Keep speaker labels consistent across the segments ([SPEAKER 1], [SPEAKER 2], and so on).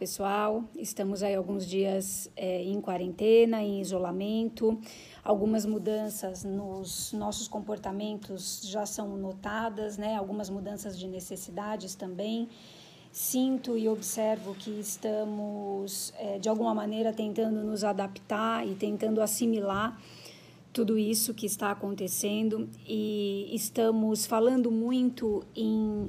[SPEAKER 1] pessoal. Estamos aí alguns dias é, em quarentena, em isolamento. Algumas mudanças nos nossos comportamentos já são notadas, né? Algumas mudanças de necessidades também. Sinto e observo que estamos, é, de alguma maneira, tentando nos adaptar e tentando assimilar tudo isso que está acontecendo e estamos falando muito em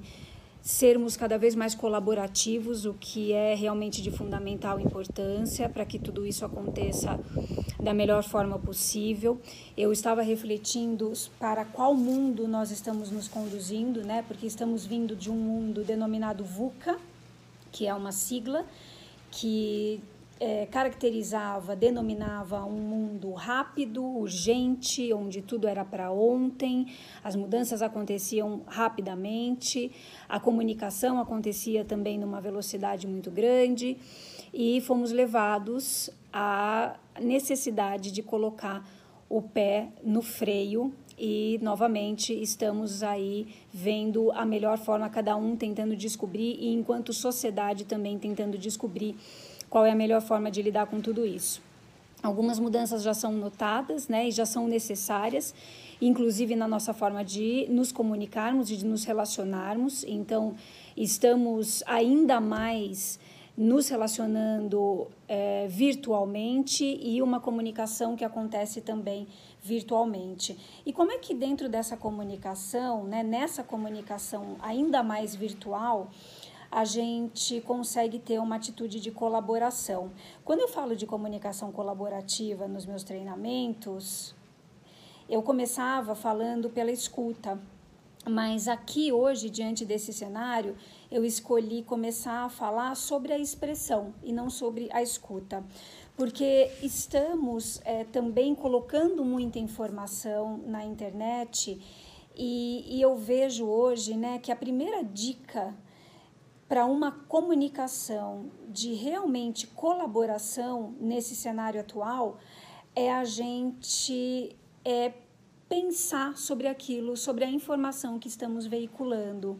[SPEAKER 1] sermos cada vez mais colaborativos, o que é realmente de fundamental importância para que tudo isso aconteça da melhor forma possível. Eu estava refletindo para qual mundo nós estamos nos conduzindo, né? Porque estamos vindo de um mundo denominado VUCA, que é uma sigla que é, caracterizava, denominava um mundo rápido, urgente, onde tudo era para ontem, as mudanças aconteciam rapidamente, a comunicação acontecia também numa velocidade muito grande e fomos levados à necessidade de colocar o pé no freio e novamente estamos aí vendo a melhor forma cada um tentando descobrir e enquanto sociedade também tentando descobrir qual é a melhor forma de lidar com tudo isso. Algumas mudanças já são notadas, né, e já são necessárias, inclusive na nossa forma de nos comunicarmos e de nos relacionarmos. Então, estamos ainda mais nos relacionando é, virtualmente e uma comunicação que acontece também virtualmente. E como é que dentro dessa comunicação, né, nessa comunicação ainda mais virtual, a gente consegue ter uma atitude de colaboração. Quando eu falo de comunicação colaborativa nos meus treinamentos, eu começava falando pela escuta, mas aqui hoje, diante desse cenário, eu escolhi começar a falar sobre a expressão e não sobre a escuta, porque estamos é, também colocando muita informação na internet e, e eu vejo hoje né, que a primeira dica para uma comunicação de realmente colaboração nesse cenário atual é a gente é, pensar sobre aquilo, sobre a informação que estamos veiculando.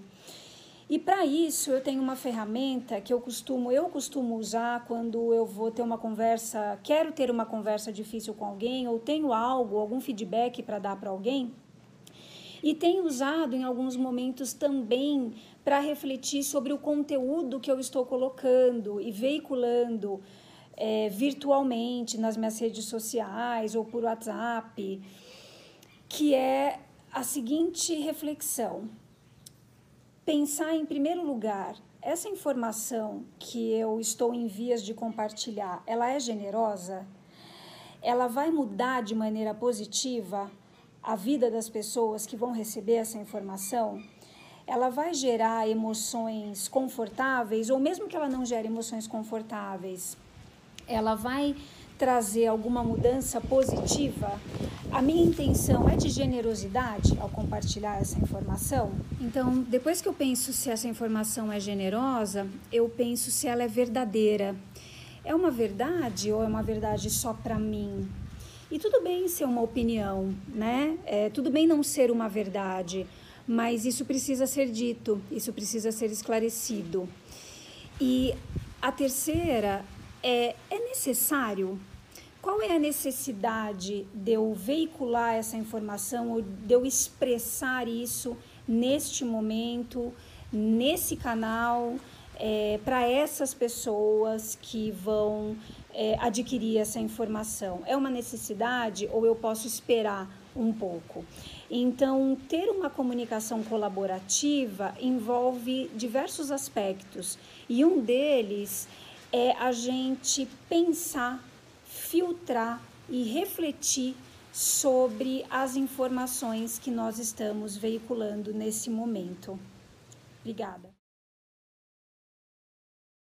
[SPEAKER 1] E para isso eu tenho uma ferramenta que eu costumo, eu costumo usar quando eu vou ter uma conversa, quero ter uma conversa difícil com alguém ou tenho algo, algum feedback para dar para alguém. E tenho usado em alguns momentos também para refletir sobre o conteúdo que eu estou colocando e veiculando é, virtualmente nas minhas redes sociais ou por WhatsApp, que é a seguinte reflexão: pensar em primeiro lugar essa informação que eu estou em vias de compartilhar, ela é generosa? Ela vai mudar de maneira positiva a vida das pessoas que vão receber essa informação? Ela vai gerar emoções confortáveis, ou mesmo que ela não gere emoções confortáveis, ela vai trazer alguma mudança positiva. A minha intenção é de generosidade ao compartilhar essa informação. Então, depois que eu penso se essa informação é generosa, eu penso se ela é verdadeira. É uma verdade ou é uma verdade só para mim? E tudo bem ser uma opinião, né? É, tudo bem não ser uma verdade mas isso precisa ser dito, isso precisa ser esclarecido. E a terceira é: é necessário? Qual é a necessidade de eu veicular essa informação ou de eu expressar isso neste momento, nesse canal, é, para essas pessoas que vão é, adquirir essa informação? É uma necessidade ou eu posso esperar um pouco? Então, ter uma comunicação colaborativa envolve diversos aspectos e um deles é a gente pensar, filtrar e refletir sobre as informações que nós estamos veiculando nesse momento. Obrigada.